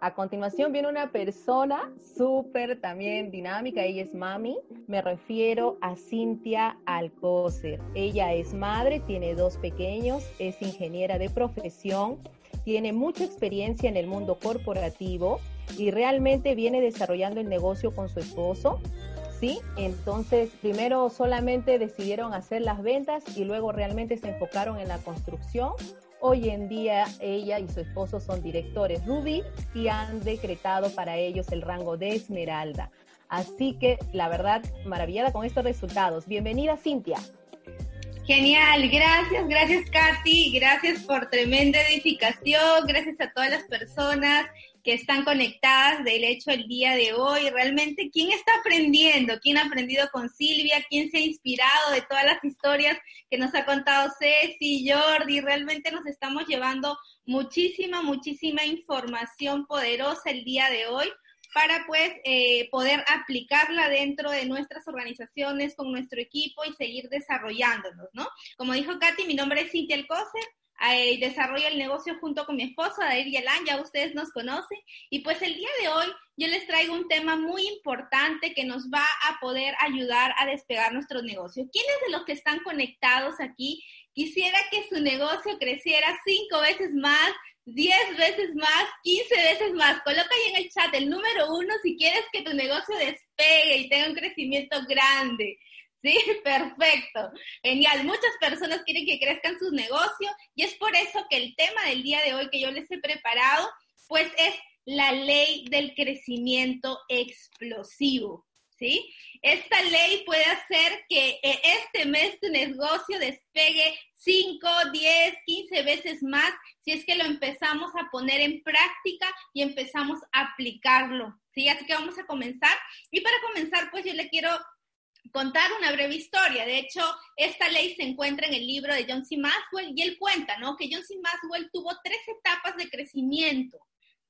A continuación viene una persona súper también dinámica, ella es mami, me refiero a Cintia Alcócer. Ella es madre, tiene dos pequeños, es ingeniera de profesión, tiene mucha experiencia en el mundo corporativo y realmente viene desarrollando el negocio con su esposo. ¿Sí? Entonces, primero solamente decidieron hacer las ventas y luego realmente se enfocaron en la construcción Hoy en día ella y su esposo son directores Ruby y han decretado para ellos el rango de Esmeralda. Así que la verdad, maravillada con estos resultados. Bienvenida Cintia. Genial, gracias, gracias Katy, gracias por tremenda edificación, gracias a todas las personas que están conectadas del hecho el día de hoy. Realmente, ¿quién está aprendiendo? ¿Quién ha aprendido con Silvia? ¿Quién se ha inspirado de todas las historias que nos ha contado Ceci, Jordi? Realmente nos estamos llevando muchísima, muchísima información poderosa el día de hoy para pues eh, poder aplicarla dentro de nuestras organizaciones con nuestro equipo y seguir desarrollándonos, ¿no? Como dijo Katy, mi nombre es Cintia Alcocer, eh, desarrollo el negocio junto con mi esposo, David Yalán, ya ustedes nos conocen. Y pues el día de hoy yo les traigo un tema muy importante que nos va a poder ayudar a despegar nuestro negocio. ¿Quiénes de los que están conectados aquí quisiera que su negocio creciera cinco veces más, diez veces más, quince veces más? Coloca ahí en el chat el número uno si quieres que tu negocio despegue y tenga un crecimiento grande. Sí, perfecto. Genial. Muchas personas quieren que crezcan sus negocios y es por eso que el tema del día de hoy que yo les he preparado, pues es la ley del crecimiento explosivo. ¿Sí? Esta ley puede hacer que eh, este mes tu negocio despegue 5, 10, 15 veces más si es que lo empezamos a poner en práctica y empezamos a aplicarlo. ¿Sí? Así que vamos a comenzar. Y para comenzar, pues yo le quiero contar una breve historia. De hecho, esta ley se encuentra en el libro de John C. Maxwell y él cuenta, ¿no? Que John C. Maxwell tuvo tres etapas de crecimiento,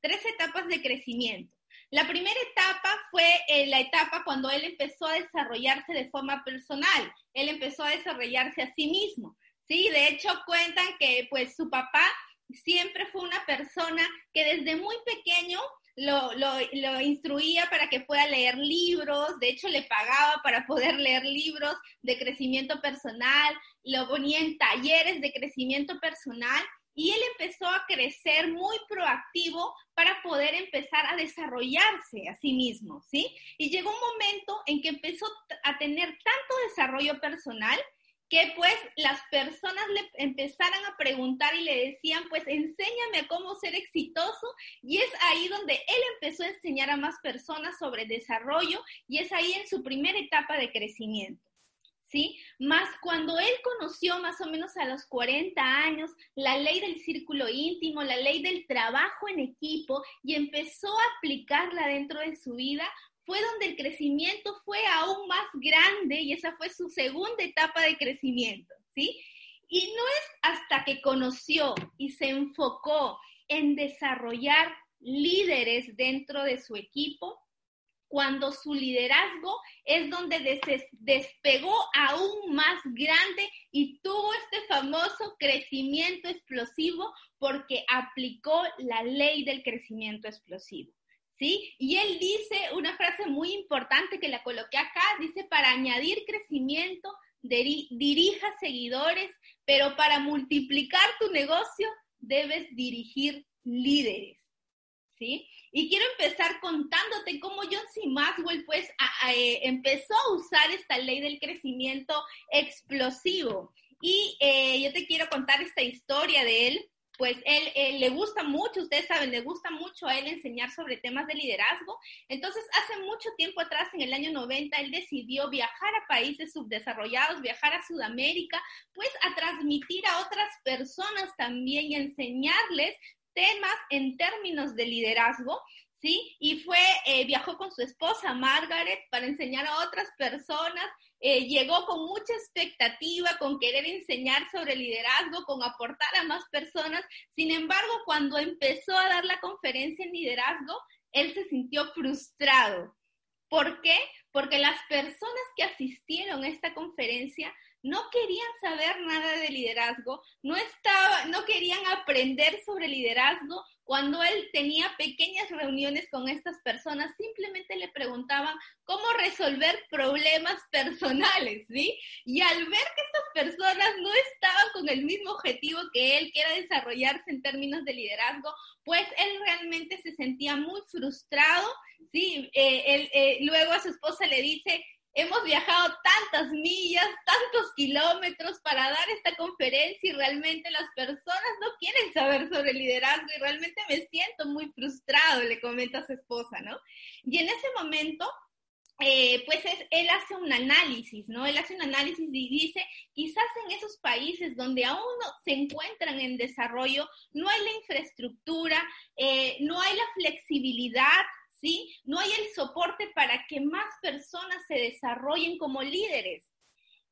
tres etapas de crecimiento. La primera etapa fue eh, la etapa cuando él empezó a desarrollarse de forma personal, él empezó a desarrollarse a sí mismo. Sí, de hecho cuentan que pues su papá siempre fue una persona que desde muy pequeño lo, lo, instruía para que pueda leer libros, de hecho le pagaba para poder leer libros de crecimiento personal, lo ponía en talleres de crecimiento personal y él empezó a crecer muy proactivo para poder empezar a desarrollarse a sí mismo, ¿sí? Y llegó un momento en que empezó a tener tanto desarrollo personal que pues las personas le empezaran a preguntar y le decían, pues enséñame cómo ser exitoso. Y es ahí donde él empezó a enseñar a más personas sobre desarrollo y es ahí en su primera etapa de crecimiento. ¿Sí? Más cuando él conoció más o menos a los 40 años la ley del círculo íntimo, la ley del trabajo en equipo y empezó a aplicarla dentro de su vida, fue donde el crecimiento fue aún más grande y esa fue su segunda etapa de crecimiento, ¿sí? Y no es hasta que conoció y se enfocó en desarrollar líderes dentro de su equipo, cuando su liderazgo es donde despegó aún más grande y tuvo este famoso crecimiento explosivo porque aplicó la ley del crecimiento explosivo. ¿Sí? Y él dice una frase muy importante que la coloqué acá, dice, para añadir crecimiento, dirija seguidores, pero para multiplicar tu negocio debes dirigir líderes, ¿sí? Y quiero empezar contándote cómo John C. Maxwell, pues, eh, empezó a usar esta ley del crecimiento explosivo. Y eh, yo te quiero contar esta historia de él pues él, le gusta mucho, ustedes saben, le gusta mucho a él enseñar sobre temas de liderazgo. Entonces, hace mucho tiempo atrás, en el año 90, él decidió viajar a países subdesarrollados, viajar a Sudamérica, pues a transmitir a otras personas también y enseñarles temas en términos de liderazgo, ¿sí? Y fue, eh, viajó con su esposa Margaret para enseñar a otras personas, eh, llegó con mucha expectativa, con querer enseñar sobre liderazgo, con aportar a más personas. Sin embargo, cuando empezó a dar la conferencia en liderazgo, él se sintió frustrado. ¿Por qué? Porque las personas que asistieron a esta conferencia no querían saber nada de liderazgo, no, estaba, no querían aprender sobre liderazgo. Cuando él tenía pequeñas reuniones con estas personas, simplemente le preguntaban cómo resolver problemas personales, ¿sí? Y al ver que estas personas no estaban con el mismo objetivo que él, que era desarrollarse en términos de liderazgo, pues él realmente se sentía muy frustrado, ¿sí? Eh, eh, luego a su esposa le dice, hemos viajado tantas millas, tantos kilómetros para dar esta conferencia y realmente las personas no quieren saber sobre liderazgo y realmente me siento muy frustrado, le comenta a su esposa, ¿no? Y en ese momento, eh, pues él hace un análisis, ¿no? Él hace un análisis y dice, quizás en esos países donde aún no se encuentran en desarrollo, no hay la infraestructura, eh, no hay la flexibilidad No hay el soporte para que más personas se desarrollen como líderes.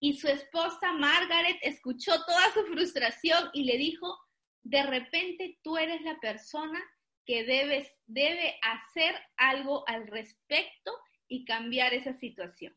Y su esposa Margaret escuchó toda su frustración y le dijo, de repente tú eres la persona que debe hacer algo al respecto y cambiar esa situación.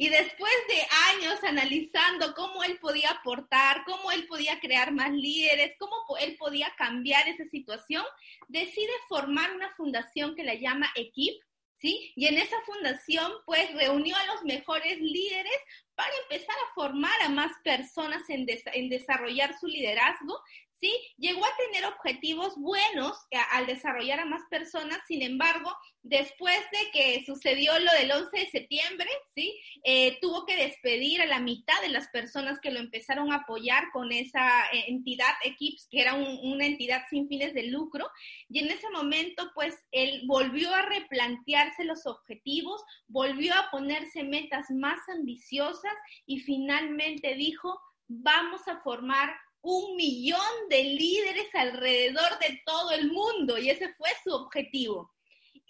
Y después de años analizando cómo él podía aportar, cómo él podía crear más líderes, cómo él podía cambiar esa situación, decide formar una fundación que la llama Equip, ¿sí? Y en esa fundación, pues, reunió a los mejores líderes para empezar a formar a más personas en, en desarrollar su liderazgo ¿sí? Llegó a tener objetivos buenos eh, al desarrollar a más personas, sin embargo, después de que sucedió lo del 11 de septiembre, ¿sí? Eh, tuvo que despedir a la mitad de las personas que lo empezaron a apoyar con esa eh, entidad Equips, que era una entidad sin fines de lucro, y en ese momento, pues, él volvió a replantearse los objetivos, volvió a ponerse metas más ambiciosas y finalmente dijo, vamos a formar un millón de líderes alrededor de todo el mundo y ese fue su objetivo.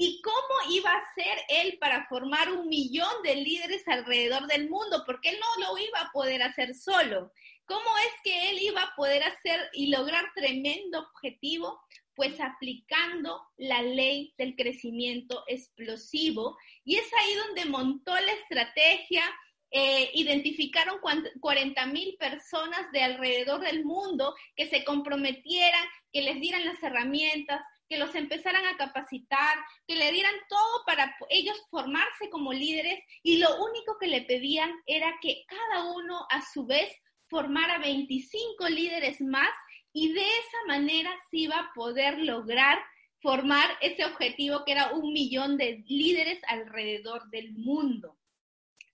¿Y cómo iba a ser él para formar un millón de líderes alrededor del mundo? Porque él no lo iba a poder hacer solo. ¿Cómo es que él iba a poder hacer y lograr tremendo objetivo? Pues aplicando la ley del crecimiento explosivo. Y es ahí donde montó la estrategia, eh, identificaron 40 mil personas de alrededor del mundo que se comprometieran, que les dieran las herramientas, que los empezaran a capacitar, que le dieran todo para ellos formarse como líderes y lo único que le pedían era que cada uno a su vez formara 25 líderes más y de esa manera se iba a poder lograr formar ese objetivo que era un millón de líderes alrededor del mundo.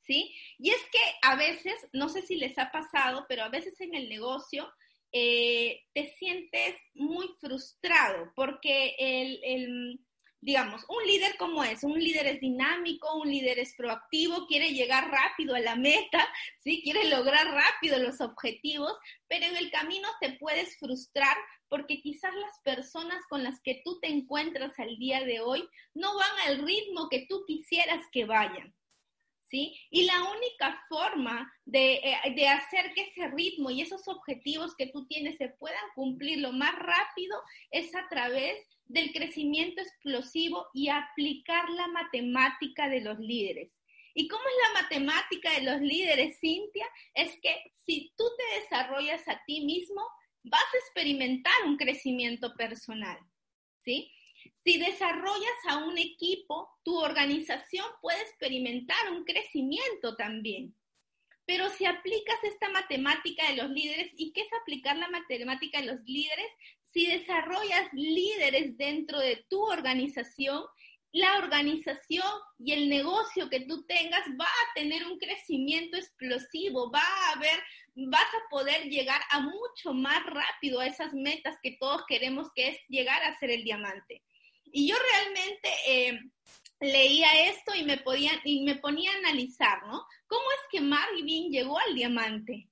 ¿Sí? Y es que a veces, no sé si les ha pasado, pero a veces en el negocio eh, te sientes muy frustrado porque el, digamos, un líder como es, un líder es dinámico, un líder es proactivo, quiere llegar rápido a la meta, ¿sí? Quiere lograr rápido los objetivos, pero en el camino te puedes frustrar porque quizás las personas con las que tú te encuentras al día de hoy no van al ritmo que tú quisieras que vayan. ¿Sí? Y la única forma eh, de, hacer que ese ritmo y esos objetivos que tú tienes se puedan cumplir lo más rápido es a través del crecimiento explosivo y aplicar la matemática de los líderes. ¿Y cómo es la matemática de los líderes, Cintia? Es que si tú te desarrollas a ti mismo, vas a experimentar un crecimiento personal, ¿sí? Si desarrollas a un equipo, tu organización puede experimentar un crecimiento también. Pero si aplicas esta matemática de los líderes, ¿y qué es aplicar la matemática de los líderes? Si desarrollas líderes dentro de tu organización, la organización y el negocio que tú tengas va a tener un crecimiento explosivo, va a haber, vas a poder llegar a mucho más rápido a esas metas que todos queremos, que es llegar a ser el diamante. Y yo realmente eh, leía esto y me, y me ponía a analizar, ¿no? ¿Cómo es que Marvin llegó al diamante?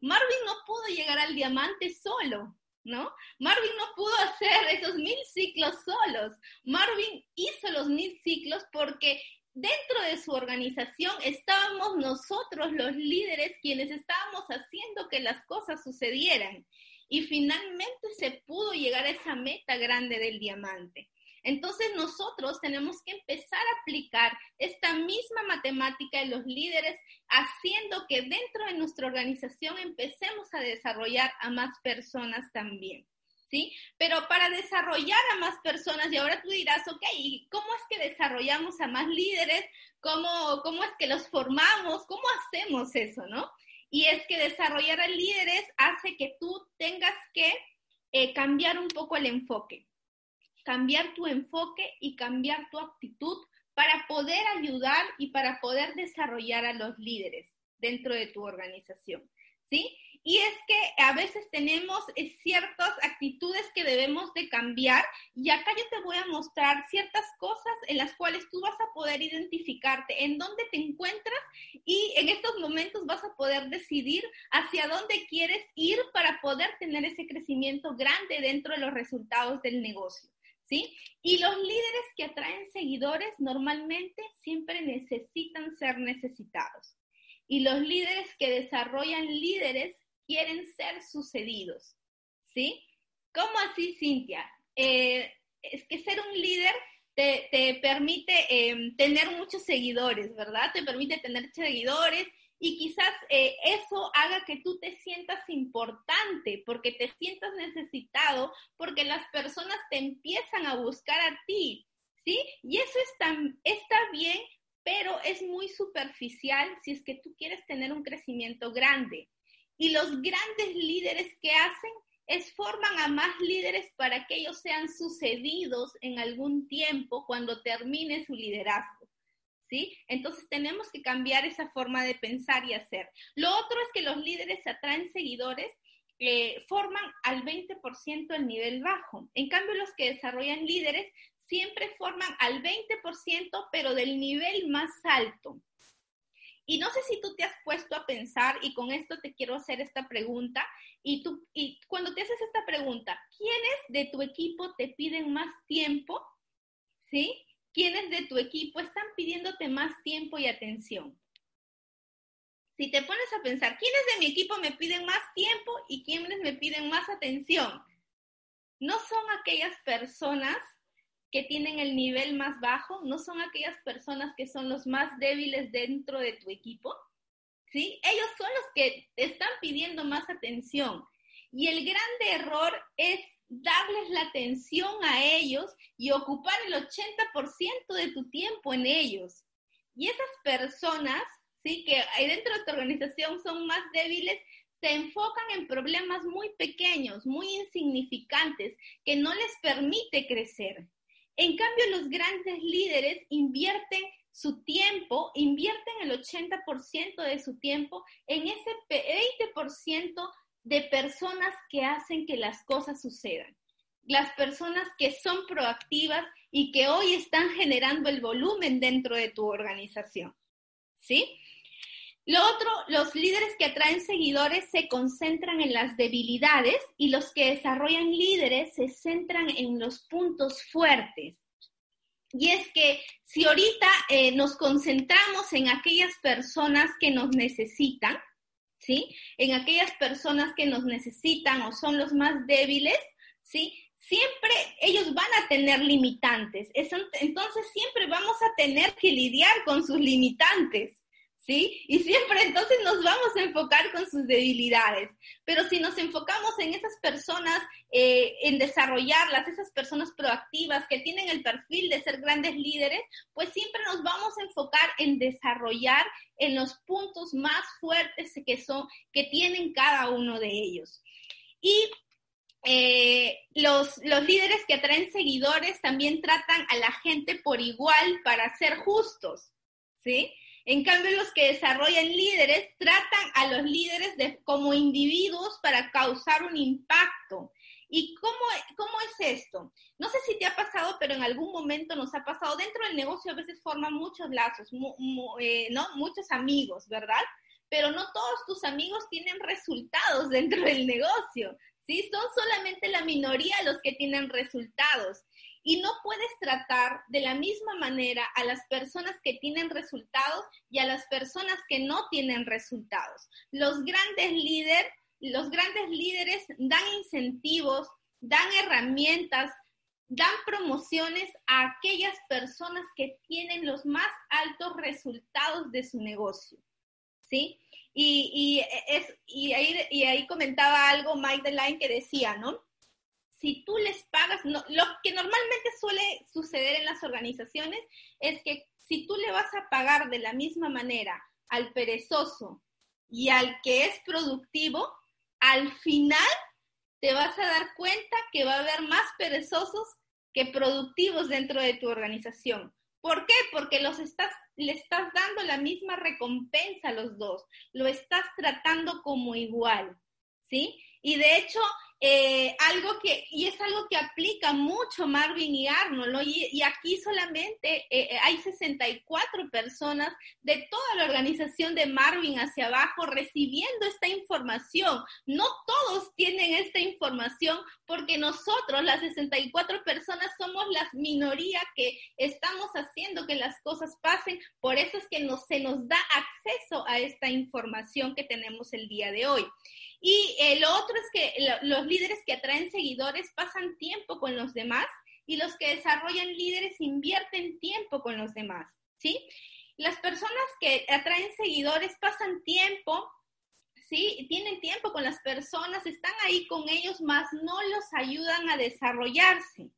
Marvin no pudo llegar al diamante solo, ¿no? Marvin no pudo hacer esos mil ciclos solos. Marvin hizo los mil ciclos porque dentro de su organización estábamos nosotros los líderes quienes estábamos haciendo que las cosas sucedieran. Y finalmente se pudo llegar a esa meta grande del diamante. Entonces nosotros tenemos que empezar a aplicar esta misma matemática de los líderes, haciendo que dentro de nuestra organización empecemos a desarrollar a más personas también. ¿Sí? Pero para desarrollar a más personas, y ahora tú dirás, ok, ¿y cómo es que desarrollamos a más líderes? ¿Cómo, cómo es que los formamos? ¿Cómo hacemos eso, no? Y es que desarrollar a líderes hace que tú tengas que eh, cambiar un poco el enfoque cambiar tu enfoque y cambiar tu actitud para poder ayudar y para poder desarrollar a los líderes dentro de tu organización. ¿Sí? Y es que a veces tenemos eh, ciertas actitudes que debemos de cambiar y acá yo te voy a mostrar ciertas cosas en las cuales tú vas a poder identificarte en dónde te encuentras y en estos momentos vas a poder decidir hacia dónde quieres ir para poder tener ese crecimiento grande dentro de los resultados del negocio. ¿Sí? Y los líderes que atraen seguidores normalmente siempre necesitan ser necesitados. Y los líderes que desarrollan líderes quieren ser sucedidos, ¿sí? ¿Cómo así, Cintia? Eh, es que ser un líder te, permite em, tener muchos seguidores, ¿verdad? Te permite tener seguidores y quizás eh, eso haga que tú te sientas importante, porque te sientas necesitado, porque las personas te empiezan a buscar a ti, ¿sí? Y eso está, está bien, pero es muy superficial si es que tú quieres tener un crecimiento grande. Y los grandes líderes que hacen es forman a más líderes para que ellos sean sucedidos en algún tiempo cuando termine su liderazgo. ¿Sí? Entonces tenemos que cambiar esa forma de pensar y hacer. Lo otro es que los líderes atraen seguidores, eh, forman al 20% el nivel bajo. En cambio, los que desarrollan líderes siempre forman al 20%, pero del nivel más alto. Y no sé si tú te has puesto a pensar, y con esto te quiero hacer esta pregunta, y, tú, y cuando te haces esta pregunta, ¿quiénes de tu equipo te piden más tiempo? ¿Sí? ¿Quiénes de tu equipo están pidiéndote más tiempo y atención? Si te pones a pensar, ¿quiénes de mi equipo me piden más tiempo y quiénes me piden más atención? No son aquellas personas que tienen el nivel más bajo, no son aquellas personas que son los más débiles dentro de tu equipo, ¿sí? Ellos son los que están pidiendo más atención. Y el grande error es darles la atención a ellos y ocupar el 80% de tu tiempo en ellos. Y esas personas, sí, que dentro de tu organización son más débiles, se enfocan en problemas muy pequeños, muy insignificantes, que no les permite crecer. En cambio, los grandes líderes invierten su tiempo, invierten el 80% de su tiempo en ese 20% de personas que hacen que las cosas sucedan. Las personas que son proactivas y que hoy están generando el volumen dentro de tu organización. ¿Sí? Lo otro, los líderes que atraen seguidores se concentran en las debilidades y los que desarrollan líderes se centran en los puntos fuertes. Y es que si ahorita eh, nos concentramos en aquellas personas que nos necesitan, ¿sí? En aquellas personas que nos necesitan o son los más débiles, ¿sí? Siempre ellos van a tener limitantes. Entonces siempre vamos a tener que lidiar con sus limitantes. ¿Sí? Y siempre entonces nos vamos a enfocar con sus debilidades. Pero si nos enfocamos en esas personas, eh, en desarrollarlas, esas personas proactivas que tienen el perfil de ser grandes líderes, pues siempre nos vamos a enfocar en desarrollar en los puntos más fuertes que son, que tienen cada uno de ellos. Y eh, los, los líderes que atraen seguidores también tratan a la gente por igual para ser justos, ¿sí? En cambio, los que desarrollan líderes tratan a los líderes como individuos para causar un impacto. ¿Y cómo, cómo es esto? No sé si te ha pasado, pero en algún momento nos ha pasado. Dentro del negocio a veces forman muchos lazos, eh, ¿no? Muchos amigos, ¿verdad? Pero no todos tus amigos tienen resultados dentro del negocio. ¿sí? Son solamente la minoría los que tienen resultados. Y no puedes tratar de la misma manera a las personas que tienen resultados y a las personas que no tienen resultados. Los grandes líderes, los grandes líderes dan incentivos, dan herramientas, dan promociones a aquellas personas que tienen los más altos resultados de su negocio. ¿Sí? Y, es, y, ahí, y ahí comentaba algo Mike Deline que decía, ¿no? Si tú les pagas, lo que normalmente suele suceder en las organizaciones es que si tú le vas a pagar de la misma manera al perezoso y al que es productivo, al final te vas a dar cuenta que va a haber más perezosos que productivos dentro de tu organización. ¿Por qué? Porque los estás, le estás dando la misma recompensa a los dos, lo estás tratando como igual, ¿sí? Y de hecho, eh, algo que, y es algo que aplica mucho Marvin y Arnold, y, aquí solamente eh, eh, hay 64 personas de toda la organización de Marvin hacia abajo recibiendo esta información. No todos tienen esta información porque nosotros, las 64 personas, somos la minoría que estamos haciendo que las cosas pasen. Por eso es que no, se nos da acceso a esta información que tenemos el día de hoy. Y eh, lo otro es que los líderes que atraen seguidores pasan tiempo con los demás y los que desarrollan líderes invierten tiempo con los demás, ¿sí? Las personas que atraen seguidores pasan tiempo, ¿sí? Tienen tiempo con las personas, están ahí con ellos, más no los ayudan a desarrollarse,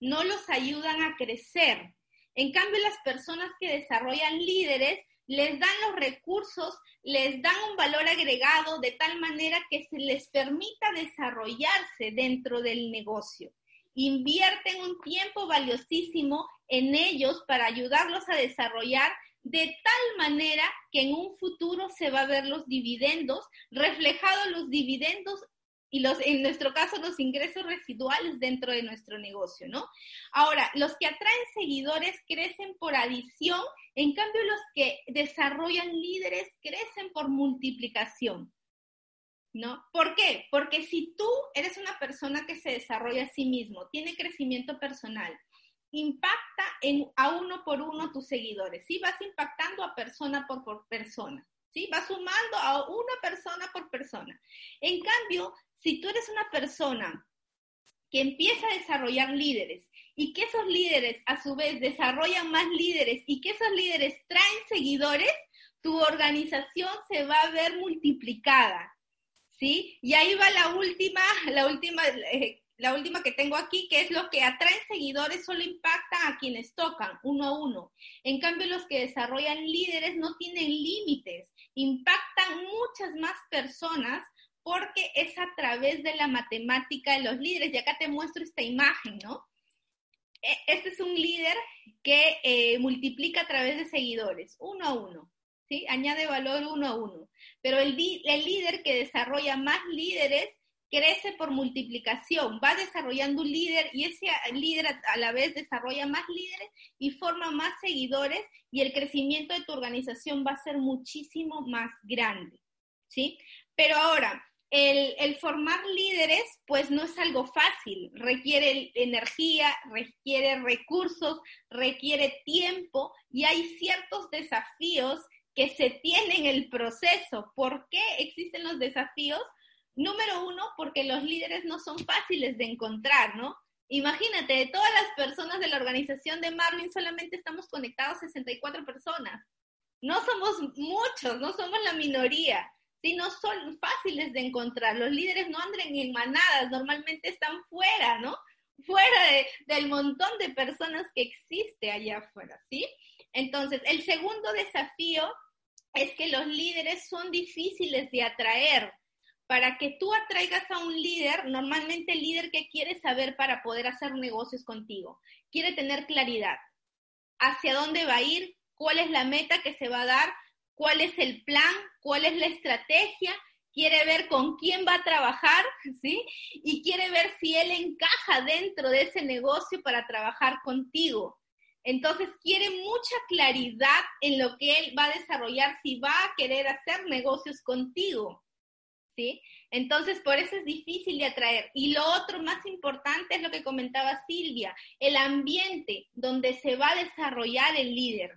no los ayudan a crecer. En cambio, las personas que desarrollan líderes les dan los recursos, les dan un valor agregado de tal manera que se les permita desarrollarse dentro del negocio. Invierten un tiempo valiosísimo en ellos para ayudarlos a desarrollar de tal manera que en un futuro se va a ver los dividendos, reflejados los dividendos y los, en nuestro caso, los ingresos residuales dentro de nuestro negocio, ¿no? Ahora, los que atraen seguidores crecen por adición, en cambio los que desarrollan líderes crecen por multiplicación, ¿no? ¿Por qué? Porque si tú eres una persona que se desarrolla a sí mismo, tiene crecimiento personal, impacta en, a uno por uno tus seguidores, ¿sí? Vas impactando a persona por, por persona. ¿Sí? Vas sumando a una persona por persona. En cambio, si tú eres una persona que empieza a desarrollar líderes y que esos líderes a su vez desarrollan más líderes y que esos líderes traen seguidores, tu organización se va a ver multiplicada. ¿Sí? Y ahí va la última, la última, eh, la última que tengo aquí, que es lo que atraen seguidores solo impacta a quienes tocan uno a uno. En cambio, los que desarrollan líderes no tienen límites, impactan muchas más personas porque es a través de la matemática de los líderes. Y acá te muestro esta imagen, ¿no? E, este es un líder que eh, multiplica a través de seguidores, uno a uno, ¿sí? Añade valor uno a uno. Pero el, el líder que desarrolla más líderes crece por multiplicación, va desarrollando un líder y ese líder a la vez desarrolla más líderes y forma más seguidores y el crecimiento de tu organización va a ser muchísimo más grande, ¿sí? Pero ahora, el, formar líderes, pues no es algo fácil, requiere energía, requiere recursos, requiere tiempo y hay ciertos desafíos que se tienen en el proceso. ¿Por qué existen los desafíos? Número uno, porque los líderes no son fáciles de encontrar, ¿no? Imagínate, de todas las personas de la organización de Marvin, solamente estamos conectados 64 personas. No somos muchos, no somos la minoría. Si no son fáciles de encontrar. Los líderes no andan en manadas, normalmente están fuera, ¿no? Fuera del montón de personas que existe allá afuera, ¿sí? Entonces, el segundo desafío es que los líderes son difíciles de atraer. Para que tú atraigas a un líder, normalmente el líder que quiere saber para poder hacer negocios contigo, quiere tener claridad. ¿Hacia dónde va a ir? ¿Cuál es la meta que se va a dar? Cuál es el plan, cuál es la estrategia, quiere ver con quién va a trabajar, ¿sí? Y quiere ver si él encaja dentro de ese negocio para trabajar contigo. Entonces quiere mucha claridad en lo que él va a desarrollar, si va a querer hacer negocios contigo. ¿sí? Entonces, por eso es difícil de atraer. Y lo otro más importante es lo que comentaba Silvia, el ambiente donde se va a desarrollar el líder,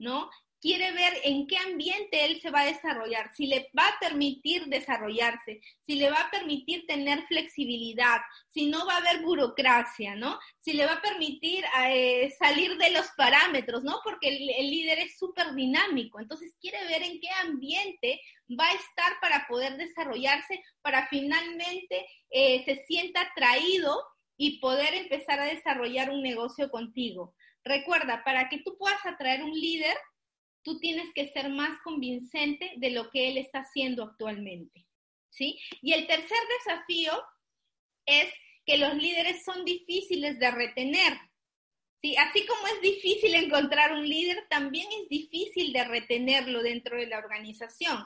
¿no? Quiere ver en qué ambiente él se va a desarrollar, si le va a permitir desarrollarse, si le va a permitir tener flexibilidad, si no va a haber burocracia, ¿no? Si le va a permitir eh, salir de los parámetros, ¿no? Porque el, líder es súper dinámico, entonces quiere ver en qué ambiente va a estar para poder desarrollarse, para finalmente eh, se sienta atraído y poder empezar a desarrollar un negocio contigo. Recuerda, para que tú puedas atraer un líder, tú tienes que ser más convincente de lo que él está haciendo actualmente. ¿Sí? Y el tercer desafío es que los líderes son difíciles de retener. ¿Sí? Así como es difícil encontrar un líder, también es difícil de retenerlo dentro de la organización.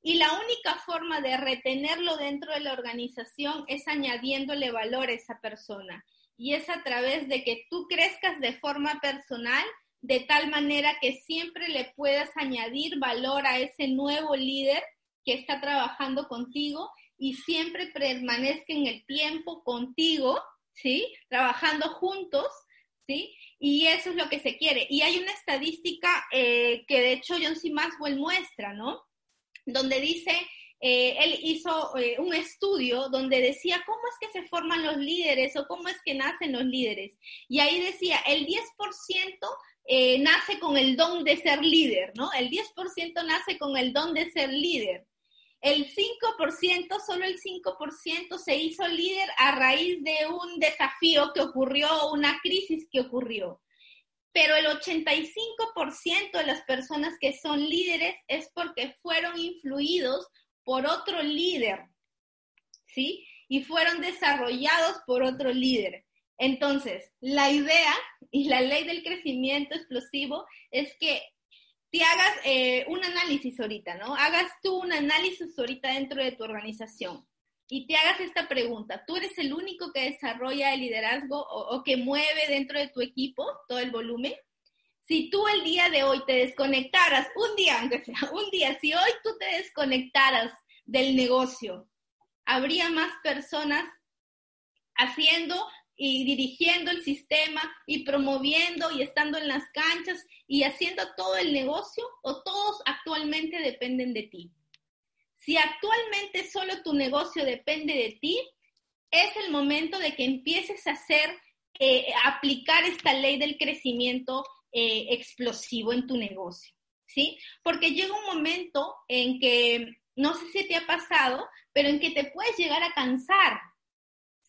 Y la única forma de retenerlo dentro de la organización es añadiéndole valor a esa persona. Y es a través de que tú crezcas de forma personal de tal manera que siempre le puedas añadir valor a ese nuevo líder que está trabajando contigo y siempre permanezca en el tiempo contigo, ¿sí? Trabajando juntos, ¿sí? Y eso es lo que se quiere. Y hay una estadística eh, que de hecho John C. Maxwell muestra, ¿no? Donde dice, eh, él hizo eh, un estudio donde decía cómo es que se forman los líderes o cómo es que nacen los líderes. Y ahí decía, el 10% eh, nace con el don de ser líder, ¿no? El 10% nace con el don de ser líder. El 5%, solo el 5% se hizo líder a raíz de un desafío que ocurrió, una crisis que ocurrió. Pero el 85% de las personas que son líderes es porque fueron influidos por otro líder, ¿sí? Y fueron desarrollados por otro líder. Entonces, la idea y la ley del crecimiento explosivo es que te hagas eh, un análisis ahorita, ¿no? Hagas tú un análisis ahorita dentro de tu organización y te hagas esta pregunta. ¿Tú eres el único que desarrolla el liderazgo o, o que mueve dentro de tu equipo todo el volumen? Si tú el día de hoy te desconectaras, un día, aunque sea un día, si hoy tú te desconectaras del negocio, habría más personas haciendo y dirigiendo el sistema y promoviendo y estando en las canchas y haciendo todo el negocio o todos actualmente dependen de ti. Si actualmente solo tu negocio depende de ti, es el momento de que empieces a hacer, eh, aplicar esta ley del crecimiento eh, explosivo en tu negocio, ¿sí? Porque llega un momento en que, no sé si te ha pasado, pero en que te puedes llegar a cansar,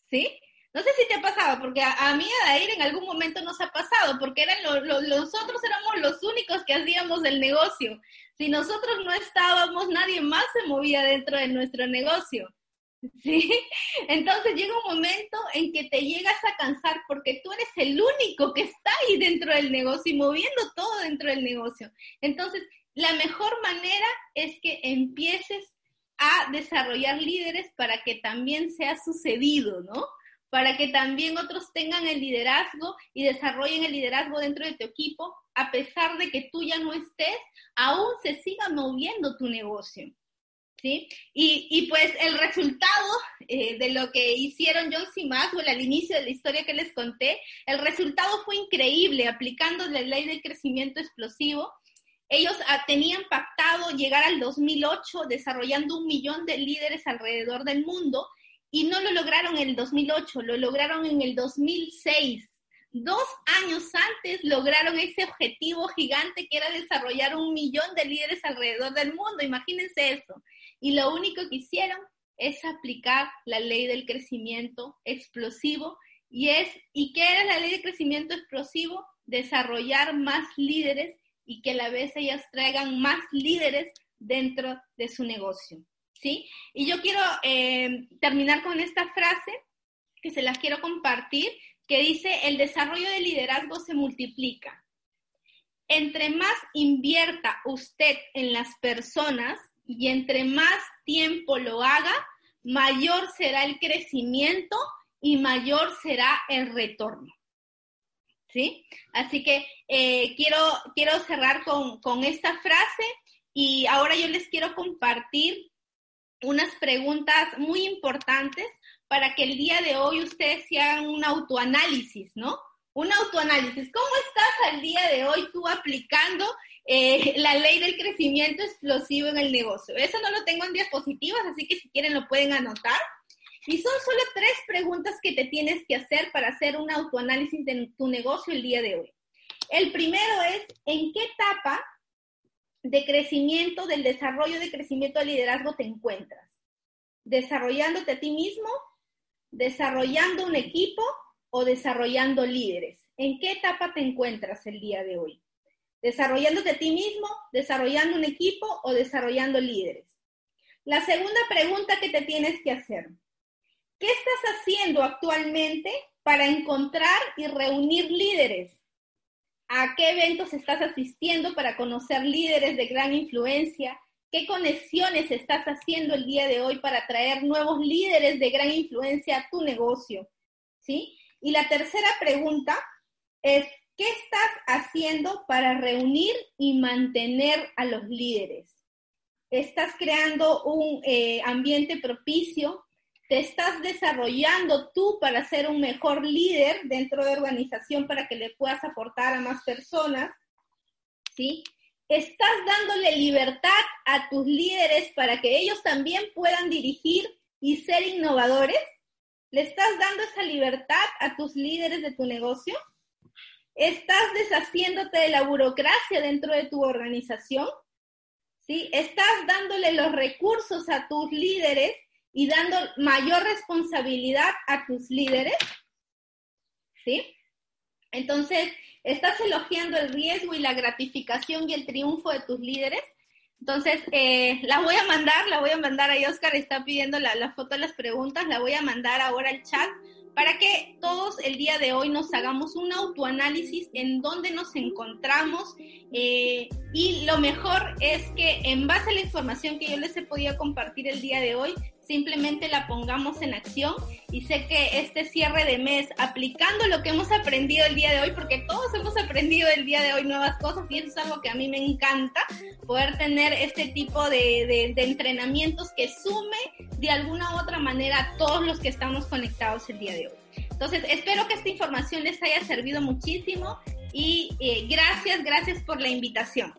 ¿sí? No sé si te ha pasado, porque a, mí a Dair en algún momento nos ha pasado, porque eran nosotros éramos los únicos que hacíamos el negocio. Si nosotros no estábamos, nadie más se movía dentro de nuestro negocio. ¿Sí? Entonces llega un momento en que te llegas a cansar porque tú eres el único que está ahí dentro del negocio y moviendo todo dentro del negocio. Entonces, la mejor manera es que empieces a desarrollar líderes para que también sea sucedido, ¿no? Para que también otros tengan el liderazgo y desarrollen el liderazgo dentro de tu equipo, a pesar de que tú ya no estés, aún se siga moviendo tu negocio. ¿Sí? Y, pues el resultado eh, de lo que hicieron John C. Maxwell al inicio de la historia que les conté, el resultado fue increíble aplicando la ley del crecimiento explosivo. Ellos ah, tenían pactado llegar al 2008 desarrollando un millón de líderes alrededor del mundo y no lo lograron en el 2008, lo lograron en el 2006. Dos años antes lograron ese objetivo gigante que era desarrollar un millón de líderes alrededor del mundo. Imagínense eso. Y lo único que hicieron es aplicar la ley del crecimiento explosivo. Y es, ¿y qué era la ley de crecimiento explosivo? Desarrollar más líderes y que a la vez ellas traigan más líderes dentro de su negocio. Y yo quiero eh, terminar con esta frase que se las quiero compartir, que dice, el desarrollo de liderazgo se multiplica. Entre más invierta usted en las personas y entre más tiempo lo haga, mayor será el crecimiento y mayor será el retorno. ¿Sí? Así que eh, quiero, quiero cerrar con, con esta frase y ahora yo les quiero compartir unas preguntas muy importantes para que el día de hoy ustedes hagan un autoanálisis, ¿no? Un autoanálisis. ¿Cómo estás al día de hoy tú aplicando eh, la ley del crecimiento explosivo en el negocio? Eso no lo tengo en diapositivas, así que si quieren lo pueden anotar. Y son solo tres preguntas que te tienes que hacer para hacer un autoanálisis de tu negocio el día de hoy. El primero es, ¿en qué etapa de crecimiento, del desarrollo de crecimiento de liderazgo te encuentras? ¿Desarrollándote a ti mismo? ¿Desarrollando un equipo o desarrollando líderes? ¿En qué etapa te encuentras el día de hoy? ¿Desarrollándote a ti mismo, desarrollando un equipo o desarrollando líderes? La segunda pregunta que te tienes que hacer. ¿Qué estás haciendo actualmente para encontrar y reunir líderes? ¿A qué eventos estás asistiendo para conocer líderes de gran influencia? ¿Qué conexiones estás haciendo el día de hoy para atraer nuevos líderes de gran influencia a tu negocio? ¿Sí? Y la tercera pregunta es, ¿qué estás haciendo para reunir y mantener a los líderes? ¿Estás creando un eh, ambiente propicio? ¿Te estás desarrollando tú para ser un mejor líder dentro de organización para que le puedas aportar a más personas? ¿Sí? estás dándole libertad a tus líderes para que ellos también puedan dirigir y ser innovadores? ¿Le estás dando esa libertad a tus líderes de tu negocio? ¿Estás deshaciéndote de la burocracia dentro de tu organización? ¿Sí? ¿Estás dándole los recursos a tus líderes y dando mayor responsabilidad a tus líderes? ¿Sí? Entonces, estás elogiando el riesgo y la gratificación y el triunfo de tus líderes. Entonces, eh, la voy a mandar, la voy a mandar ahí, Oscar está pidiendo la, la, foto de las preguntas, la voy a mandar ahora al chat para que todos el día de hoy nos hagamos un autoanálisis en dónde nos encontramos eh, y lo mejor es que en base a la información que yo les he podido compartir el día de hoy, simplemente la pongamos en acción y sé que este cierre de mes, aplicando lo que hemos aprendido el día de hoy, porque todos hemos aprendido el día de hoy nuevas cosas y eso es algo que a mí me encanta, poder tener este tipo de, de, entrenamientos que sume de alguna u otra manera a todos los que estamos conectados el día de hoy. Entonces, espero que esta información les haya servido muchísimo y eh, gracias, gracias por la invitación.